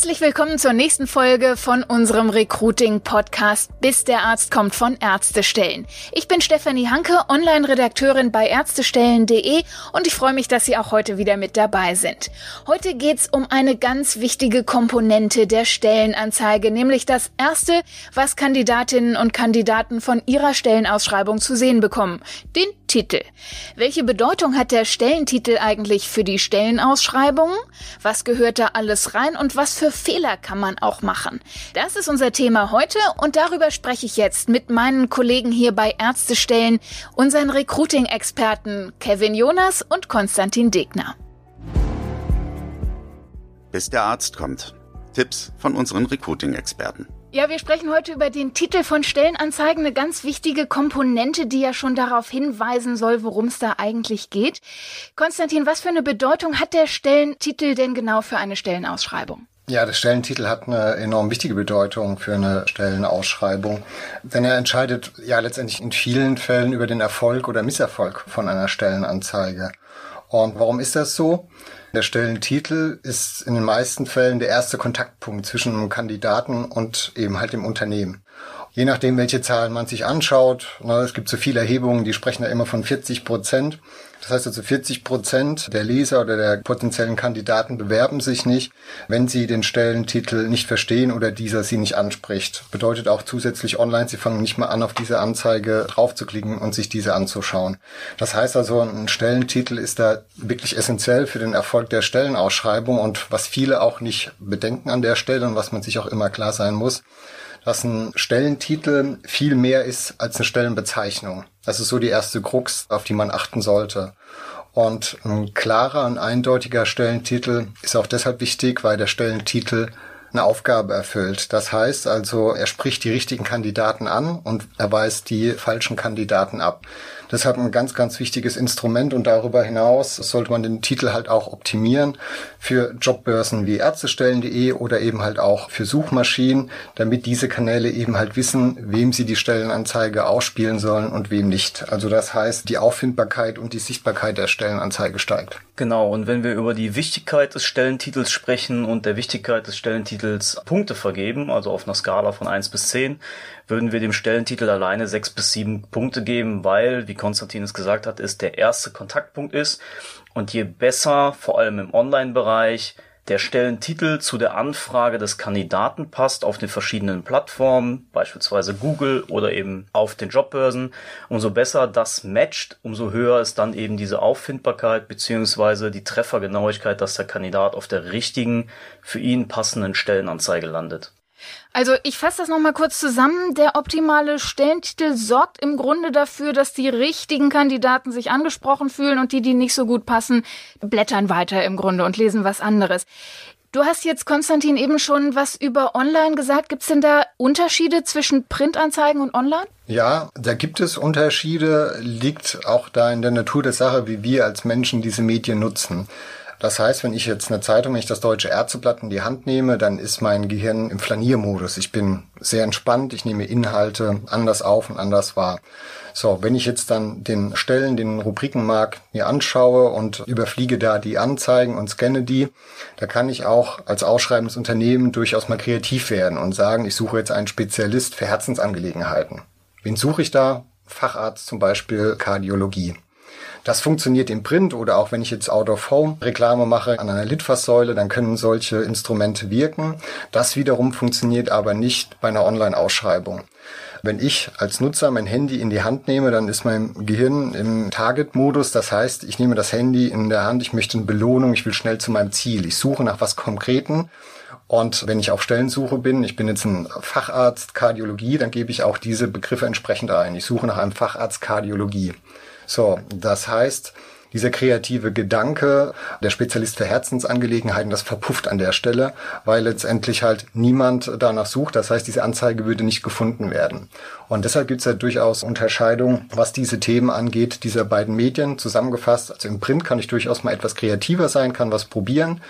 Herzlich willkommen zur nächsten Folge von unserem Recruiting-Podcast Bis der Arzt kommt von Ärztestellen. Ich bin Stefanie Hanke, Online-Redakteurin bei Ärztestellen.de und ich freue mich, dass Sie auch heute wieder mit dabei sind. Heute geht's um eine ganz wichtige Komponente der Stellenanzeige, nämlich das erste, was Kandidatinnen und Kandidaten von ihrer Stellenausschreibung zu sehen bekommen, den Titel. Welche Bedeutung hat der Stellentitel eigentlich für die Stellenausschreibungen? Was gehört da alles rein und was für Fehler kann man auch machen? Das ist unser Thema heute und darüber spreche ich jetzt mit meinen Kollegen hier bei Ärztestellen, unseren Recruiting-Experten Kevin Jonas und Konstantin Degner. Bis der Arzt kommt. Tipps von unseren Recruiting-Experten. Ja, wir sprechen heute über den Titel von Stellenanzeigen, eine ganz wichtige Komponente, die ja schon darauf hinweisen soll, worum es da eigentlich geht. Konstantin, was für eine Bedeutung hat der Stellentitel denn genau für eine Stellenausschreibung? Ja, der Stellentitel hat eine enorm wichtige Bedeutung für eine Stellenausschreibung, denn er entscheidet ja letztendlich in vielen Fällen über den Erfolg oder Misserfolg von einer Stellenanzeige. Und warum ist das so? Der Stellentitel ist in den meisten Fällen der erste Kontaktpunkt zwischen einem Kandidaten und eben halt dem Unternehmen. Je nachdem, welche Zahlen man sich anschaut, ne, es gibt so viele Erhebungen, die sprechen da immer von 40 Prozent. Das heißt also 40 Prozent der Leser oder der potenziellen Kandidaten bewerben sich nicht, wenn sie den Stellentitel nicht verstehen oder dieser sie nicht anspricht. Bedeutet auch zusätzlich online, sie fangen nicht mal an, auf diese Anzeige draufzuklicken und sich diese anzuschauen. Das heißt also, ein Stellentitel ist da wirklich essentiell für den Erfolg der Stellenausschreibung und was viele auch nicht bedenken an der Stelle und was man sich auch immer klar sein muss, dass ein Stellentitel viel mehr ist als eine Stellenbezeichnung. Das ist so die erste Krux, auf die man achten sollte. Und ein klarer und eindeutiger Stellentitel ist auch deshalb wichtig, weil der Stellentitel eine Aufgabe erfüllt. Das heißt also, er spricht die richtigen Kandidaten an und er weist die falschen Kandidaten ab. Deshalb ein ganz, ganz wichtiges Instrument und darüber hinaus sollte man den Titel halt auch optimieren für Jobbörsen wie Ärztestellen.de oder eben halt auch für Suchmaschinen, damit diese Kanäle eben halt wissen, wem sie die Stellenanzeige ausspielen sollen und wem nicht. Also das heißt, die Auffindbarkeit und die Sichtbarkeit der Stellenanzeige steigt. Genau, und wenn wir über die Wichtigkeit des Stellentitels sprechen und der Wichtigkeit des Stellentitels Punkte vergeben, also auf einer Skala von eins bis zehn würden wir dem Stellentitel alleine sechs bis sieben Punkte geben, weil, wie Konstantin es gesagt hat, es der erste Kontaktpunkt ist. Und je besser, vor allem im Online-Bereich, der Stellentitel zu der Anfrage des Kandidaten passt auf den verschiedenen Plattformen, beispielsweise Google oder eben auf den Jobbörsen, umso besser das matcht, umso höher ist dann eben diese Auffindbarkeit beziehungsweise die Treffergenauigkeit, dass der Kandidat auf der richtigen, für ihn passenden Stellenanzeige landet. Also ich fasse das nochmal kurz zusammen. Der optimale Stellentitel sorgt im Grunde dafür, dass die richtigen Kandidaten sich angesprochen fühlen und die, die nicht so gut passen, blättern weiter im Grunde und lesen was anderes. Du hast jetzt, Konstantin, eben schon was über Online gesagt. Gibt es denn da Unterschiede zwischen Printanzeigen und Online? Ja, da gibt es Unterschiede, liegt auch da in der Natur der Sache, wie wir als Menschen diese Medien nutzen. Das heißt, wenn ich jetzt eine Zeitung, wenn ich das deutsche Ärzteblatt in die Hand nehme, dann ist mein Gehirn im Flaniermodus. Ich bin sehr entspannt, ich nehme Inhalte anders auf und anders wahr. So, wenn ich jetzt dann den Stellen, den Rubrikenmarkt mir anschaue und überfliege da die Anzeigen und scanne die, da kann ich auch als ausschreibendes Unternehmen durchaus mal kreativ werden und sagen, ich suche jetzt einen Spezialist für Herzensangelegenheiten. Wen suche ich da? Facharzt zum Beispiel Kardiologie. Das funktioniert im Print oder auch wenn ich jetzt Out-of-Home-Reklame mache an einer Litfaßsäule, dann können solche Instrumente wirken. Das wiederum funktioniert aber nicht bei einer Online-Ausschreibung. Wenn ich als Nutzer mein Handy in die Hand nehme, dann ist mein Gehirn im Target-Modus. Das heißt, ich nehme das Handy in der Hand, ich möchte eine Belohnung, ich will schnell zu meinem Ziel. Ich suche nach was Konkreten. Und wenn ich auf Stellensuche bin, ich bin jetzt ein Facharzt Kardiologie, dann gebe ich auch diese Begriffe entsprechend ein. Ich suche nach einem Facharzt Kardiologie. So, das heißt, dieser kreative Gedanke, der Spezialist für Herzensangelegenheiten, das verpufft an der Stelle, weil letztendlich halt niemand danach sucht. Das heißt, diese Anzeige würde nicht gefunden werden. Und deshalb gibt es ja durchaus Unterscheidungen, was diese Themen angeht, dieser beiden Medien zusammengefasst. Also im Print kann ich durchaus mal etwas kreativer sein, kann was probieren.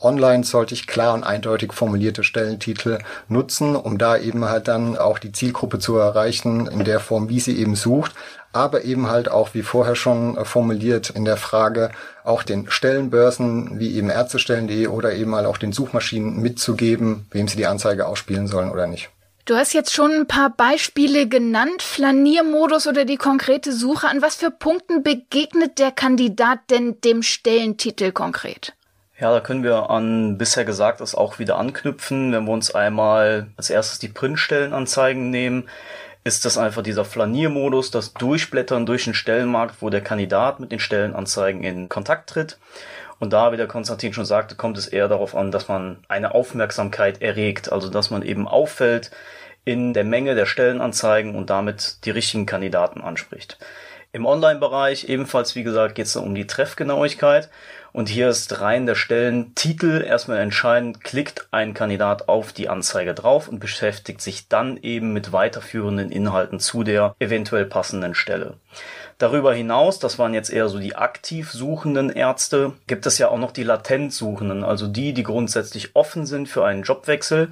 Online sollte ich klar und eindeutig formulierte Stellentitel nutzen, um da eben halt dann auch die Zielgruppe zu erreichen in der Form, wie sie eben sucht aber eben halt auch, wie vorher schon äh, formuliert, in der Frage auch den Stellenbörsen wie eben Ärztestellen.de oder eben mal auch den Suchmaschinen mitzugeben, wem sie die Anzeige ausspielen sollen oder nicht. Du hast jetzt schon ein paar Beispiele genannt, Flaniermodus oder die konkrete Suche. An was für Punkten begegnet der Kandidat denn dem Stellentitel konkret? Ja, da können wir an bisher Gesagtes auch wieder anknüpfen, wenn wir uns einmal als erstes die Printstellenanzeigen nehmen ist das einfach dieser Flaniermodus, das Durchblättern durch den Stellenmarkt, wo der Kandidat mit den Stellenanzeigen in Kontakt tritt. Und da, wie der Konstantin schon sagte, kommt es eher darauf an, dass man eine Aufmerksamkeit erregt, also dass man eben auffällt in der Menge der Stellenanzeigen und damit die richtigen Kandidaten anspricht. Im Online-Bereich ebenfalls, wie gesagt, geht es um die Treffgenauigkeit. Und hier ist rein der Stellentitel erstmal entscheidend. Klickt ein Kandidat auf die Anzeige drauf und beschäftigt sich dann eben mit weiterführenden Inhalten zu der eventuell passenden Stelle. Darüber hinaus, das waren jetzt eher so die aktiv suchenden Ärzte, gibt es ja auch noch die latent suchenden, also die, die grundsätzlich offen sind für einen Jobwechsel,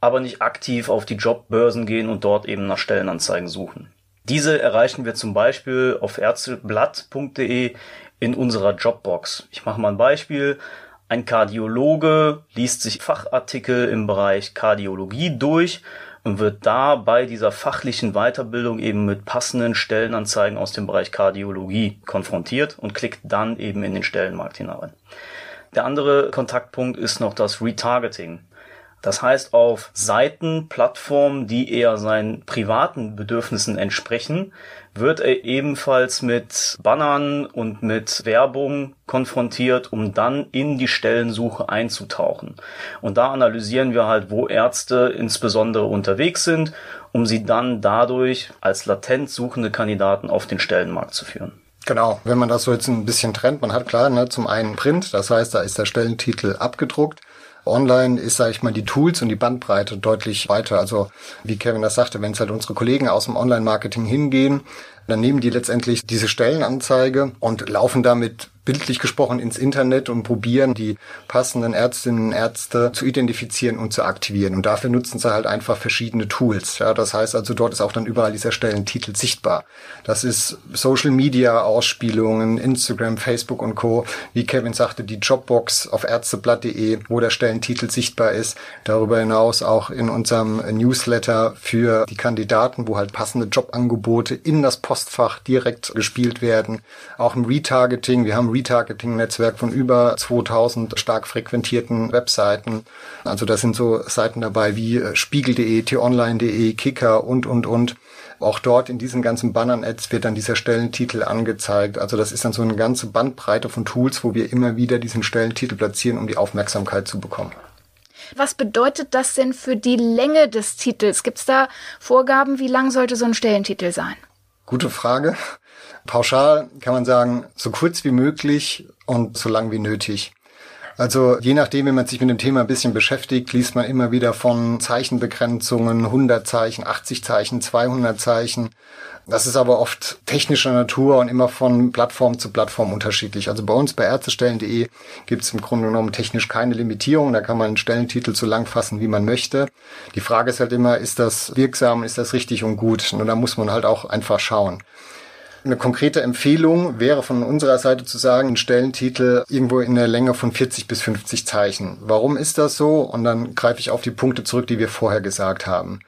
aber nicht aktiv auf die Jobbörsen gehen und dort eben nach Stellenanzeigen suchen. Diese erreichen wir zum Beispiel auf ärzteblatt.de in unserer Jobbox. Ich mache mal ein Beispiel. Ein Kardiologe liest sich Fachartikel im Bereich Kardiologie durch und wird da bei dieser fachlichen Weiterbildung eben mit passenden Stellenanzeigen aus dem Bereich Kardiologie konfrontiert und klickt dann eben in den Stellenmarkt hinein. Der andere Kontaktpunkt ist noch das Retargeting. Das heißt, auf Seiten, Plattformen, die eher seinen privaten Bedürfnissen entsprechen, wird er ebenfalls mit Bannern und mit Werbung konfrontiert, um dann in die Stellensuche einzutauchen. Und da analysieren wir halt, wo Ärzte insbesondere unterwegs sind, um sie dann dadurch als latent suchende Kandidaten auf den Stellenmarkt zu führen. Genau, wenn man das so jetzt ein bisschen trennt, man hat klar, ne, zum einen Print, das heißt, da ist der Stellentitel abgedruckt. Online ist, sage ich mal, die Tools und die Bandbreite deutlich weiter. Also wie Kevin das sagte, wenn es halt unsere Kollegen aus dem Online-Marketing hingehen, dann nehmen die letztendlich diese Stellenanzeige und laufen damit bildlich gesprochen ins Internet und probieren, die passenden Ärztinnen und Ärzte zu identifizieren und zu aktivieren. Und dafür nutzen sie halt einfach verschiedene Tools. Ja, das heißt also, dort ist auch dann überall dieser Stellentitel sichtbar. Das ist Social Media Ausspielungen, Instagram, Facebook und Co. Wie Kevin sagte, die Jobbox auf ärzteblatt.de, wo der Stellentitel sichtbar ist. Darüber hinaus auch in unserem Newsletter für die Kandidaten, wo halt passende Jobangebote in das Postfach direkt gespielt werden. Auch im Retargeting. Wir haben Retargeting-Netzwerk von über 2000 stark frequentierten Webseiten. Also da sind so Seiten dabei wie äh, spiegel.de, t-online.de, Kicker und, und, und. Auch dort in diesen ganzen Bannern-Ads wird dann dieser Stellentitel angezeigt. Also das ist dann so eine ganze Bandbreite von Tools, wo wir immer wieder diesen Stellentitel platzieren, um die Aufmerksamkeit zu bekommen. Was bedeutet das denn für die Länge des Titels? Gibt es da Vorgaben, wie lang sollte so ein Stellentitel sein? Gute Frage. Pauschal kann man sagen, so kurz wie möglich und so lang wie nötig. Also je nachdem, wenn man sich mit dem Thema ein bisschen beschäftigt, liest man immer wieder von Zeichenbegrenzungen, 100 Zeichen, 80 Zeichen, 200 Zeichen. Das ist aber oft technischer Natur und immer von Plattform zu Plattform unterschiedlich. Also bei uns bei ärztestellen.de gibt es im Grunde genommen technisch keine Limitierung. Da kann man einen Stellentitel so lang fassen, wie man möchte. Die Frage ist halt immer, ist das wirksam, ist das richtig und gut? Und da muss man halt auch einfach schauen. Eine konkrete Empfehlung wäre von unserer Seite zu sagen, ein Stellentitel irgendwo in der Länge von 40 bis 50 Zeichen. Warum ist das so? Und dann greife ich auf die Punkte zurück, die wir vorher gesagt haben.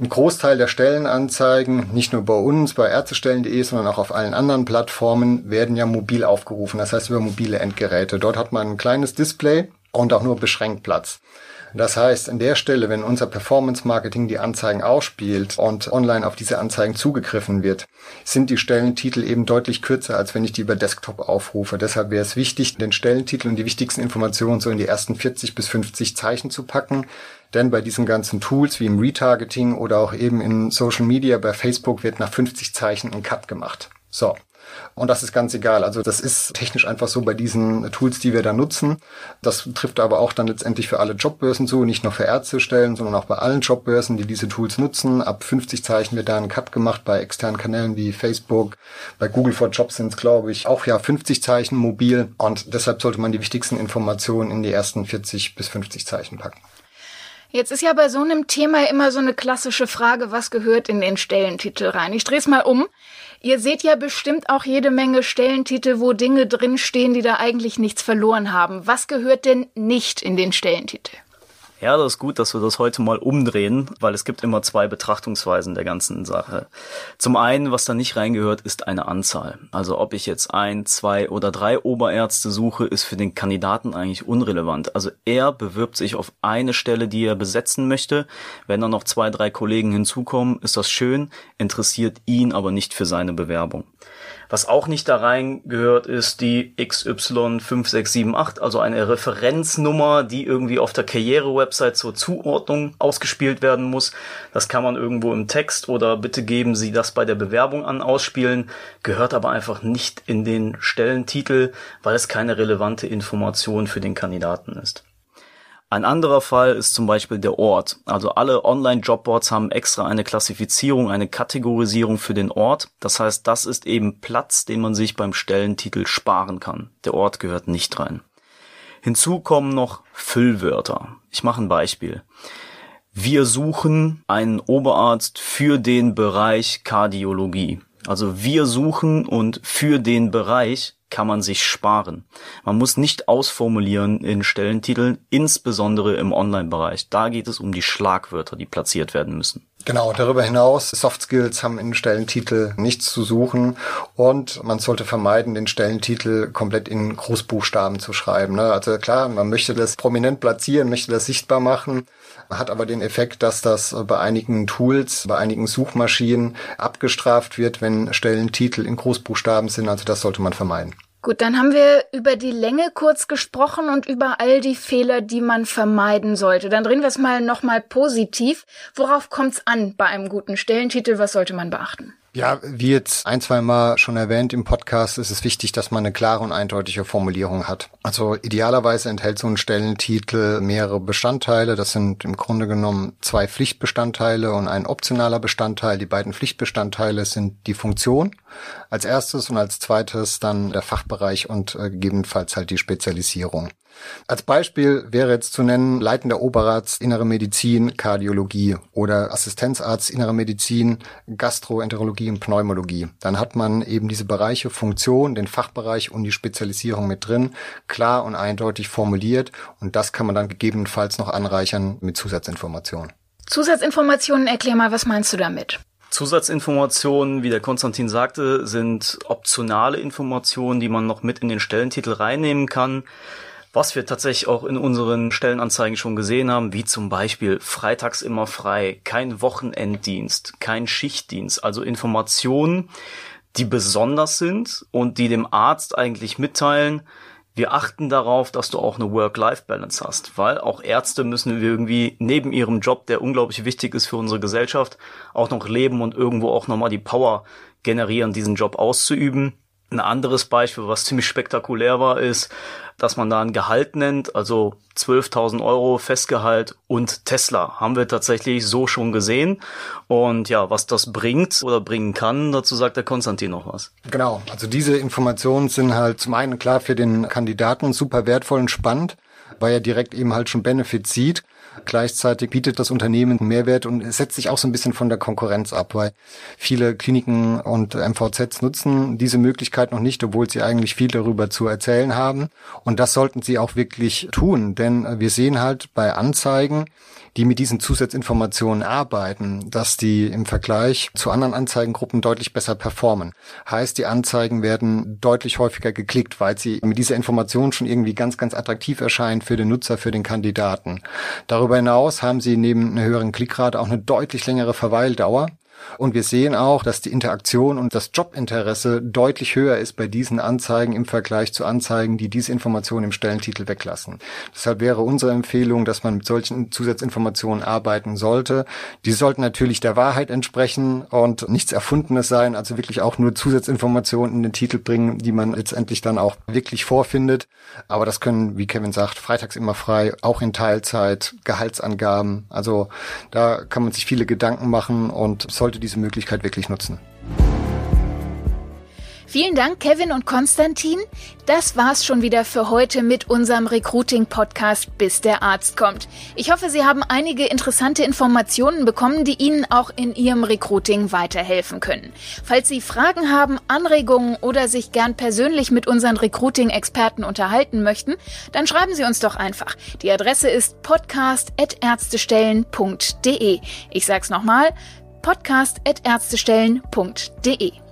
Ein Großteil der Stellenanzeigen, nicht nur bei uns, bei ärztestellen.de, sondern auch auf allen anderen Plattformen, werden ja mobil aufgerufen. Das heißt über mobile Endgeräte. Dort hat man ein kleines Display und auch nur beschränkt Platz. Das heißt, an der Stelle, wenn unser Performance Marketing die Anzeigen ausspielt und online auf diese Anzeigen zugegriffen wird, sind die Stellentitel eben deutlich kürzer, als wenn ich die über Desktop aufrufe. Deshalb wäre es wichtig, den Stellentitel und die wichtigsten Informationen so in die ersten 40 bis 50 Zeichen zu packen. Denn bei diesen ganzen Tools wie im Retargeting oder auch eben in Social Media bei Facebook wird nach 50 Zeichen ein Cut gemacht. So. Und das ist ganz egal. Also das ist technisch einfach so bei diesen Tools, die wir da nutzen. Das trifft aber auch dann letztendlich für alle Jobbörsen zu, nicht nur für Ärztestellen, sondern auch bei allen Jobbörsen, die diese Tools nutzen. Ab 50 Zeichen wird da ein Cut gemacht bei externen Kanälen wie Facebook. Bei Google for Jobs sind es, glaube ich, auch ja 50 Zeichen mobil. Und deshalb sollte man die wichtigsten Informationen in die ersten 40 bis 50 Zeichen packen. Jetzt ist ja bei so einem Thema immer so eine klassische Frage, was gehört in den Stellentitel rein? Ich drehe es mal um. Ihr seht ja bestimmt auch jede Menge Stellentitel, wo Dinge drinstehen, die da eigentlich nichts verloren haben. Was gehört denn nicht in den Stellentitel? Ja, das ist gut, dass wir das heute mal umdrehen, weil es gibt immer zwei Betrachtungsweisen der ganzen Sache. Zum einen, was da nicht reingehört, ist eine Anzahl. Also ob ich jetzt ein, zwei oder drei Oberärzte suche, ist für den Kandidaten eigentlich unrelevant. Also er bewirbt sich auf eine Stelle, die er besetzen möchte. Wenn dann noch zwei, drei Kollegen hinzukommen, ist das schön, interessiert ihn aber nicht für seine Bewerbung. Was auch nicht da reingehört, ist die XY5678, also eine Referenznummer, die irgendwie auf der Karriere-Website zur Zuordnung ausgespielt werden muss. Das kann man irgendwo im Text oder bitte geben Sie das bei der Bewerbung an ausspielen, gehört aber einfach nicht in den Stellentitel, weil es keine relevante Information für den Kandidaten ist. Ein anderer Fall ist zum Beispiel der Ort. Also alle Online-Jobboards haben extra eine Klassifizierung, eine Kategorisierung für den Ort. Das heißt, das ist eben Platz, den man sich beim Stellentitel sparen kann. Der Ort gehört nicht rein. Hinzu kommen noch Füllwörter. Ich mache ein Beispiel. Wir suchen einen Oberarzt für den Bereich Kardiologie. Also wir suchen und für den Bereich kann man sich sparen. Man muss nicht ausformulieren in Stellentiteln, insbesondere im Online-Bereich. Da geht es um die Schlagwörter, die platziert werden müssen. Genau, darüber hinaus, Soft Skills haben in Stellentitel nichts zu suchen und man sollte vermeiden, den Stellentitel komplett in Großbuchstaben zu schreiben. Ne? Also klar, man möchte das prominent platzieren, möchte das sichtbar machen, hat aber den Effekt, dass das bei einigen Tools, bei einigen Suchmaschinen abgestraft wird, wenn Stellentitel in Großbuchstaben sind. Also das sollte man vermeiden. Gut, dann haben wir über die Länge kurz gesprochen und über all die Fehler, die man vermeiden sollte. Dann drehen wir es mal nochmal positiv. Worauf kommt es an bei einem guten Stellentitel? Was sollte man beachten? Ja, wie jetzt ein, zwei Mal schon erwähnt im Podcast, ist es wichtig, dass man eine klare und eindeutige Formulierung hat. Also idealerweise enthält so ein Stellentitel mehrere Bestandteile. Das sind im Grunde genommen zwei Pflichtbestandteile und ein optionaler Bestandteil. Die beiden Pflichtbestandteile sind die Funktion als erstes und als zweites dann der Fachbereich und äh, gegebenenfalls halt die Spezialisierung. Als Beispiel wäre jetzt zu nennen leitender Oberarzt Innere Medizin, Kardiologie oder Assistenzarzt Innere Medizin, Gastroenterologie und Pneumologie. Dann hat man eben diese Bereiche Funktion, den Fachbereich und die Spezialisierung mit drin, klar und eindeutig formuliert und das kann man dann gegebenenfalls noch anreichern mit Zusatzinformationen. Zusatzinformationen, erklär mal, was meinst du damit? Zusatzinformationen, wie der Konstantin sagte, sind optionale Informationen, die man noch mit in den Stellentitel reinnehmen kann. Was wir tatsächlich auch in unseren Stellenanzeigen schon gesehen haben, wie zum Beispiel freitags immer frei, kein Wochenenddienst, kein Schichtdienst, also Informationen, die besonders sind und die dem Arzt eigentlich mitteilen, wir achten darauf, dass du auch eine Work-Life-Balance hast, weil auch Ärzte müssen irgendwie neben ihrem Job, der unglaublich wichtig ist für unsere Gesellschaft, auch noch leben und irgendwo auch nochmal die Power generieren, diesen Job auszuüben. Ein anderes Beispiel, was ziemlich spektakulär war, ist, dass man da ein Gehalt nennt, also 12.000 Euro Festgehalt und Tesla haben wir tatsächlich so schon gesehen. Und ja, was das bringt oder bringen kann, dazu sagt der Konstantin noch was. Genau, also diese Informationen sind halt zum einen klar für den Kandidaten super wertvoll und spannend, weil er direkt eben halt schon Benefits sieht. Gleichzeitig bietet das Unternehmen Mehrwert und setzt sich auch so ein bisschen von der Konkurrenz ab, weil viele Kliniken und MVZs nutzen diese Möglichkeit noch nicht, obwohl sie eigentlich viel darüber zu erzählen haben. Und das sollten sie auch wirklich tun, denn wir sehen halt bei Anzeigen, die mit diesen Zusatzinformationen arbeiten, dass die im Vergleich zu anderen Anzeigengruppen deutlich besser performen. Heißt, die Anzeigen werden deutlich häufiger geklickt, weil sie mit dieser Information schon irgendwie ganz, ganz attraktiv erscheinen für den Nutzer, für den Kandidaten. Darüber hinaus haben sie neben einer höheren Klickrate auch eine deutlich längere Verweildauer Und wir sehen auch, dass die Interaktion und das Jobinteresse deutlich höher ist bei diesen Anzeigen im Vergleich zu Anzeigen, die diese Informationen im Stellentitel weglassen. Deshalb wäre unsere Empfehlung, dass man mit solchen Zusatzinformationen arbeiten sollte. Die sollten natürlich der Wahrheit entsprechen und nichts Erfundenes sein, also wirklich auch nur Zusatzinformationen in den Titel bringen, die man letztendlich dann auch wirklich vorfindet. Aber das können, wie Kevin sagt, freitags immer frei, auch in Teilzeit, Gehaltsangaben. Also da kann man sich viele Gedanken machen und sollte diese Möglichkeit wirklich nutzen. Vielen Dank, Kevin und Konstantin. Das war's schon wieder für heute mit unserem Recruiting-Podcast, bis der Arzt kommt. Ich hoffe, Sie haben einige interessante Informationen bekommen, die Ihnen auch in Ihrem Recruiting weiterhelfen können. Falls Sie Fragen haben, Anregungen oder sich gern persönlich mit unseren Recruiting-Experten unterhalten möchten, dann schreiben Sie uns doch einfach. Die Adresse ist podcast.ärztestellen.de. Ich sag's nochmal, podcast.ärztestellen.de.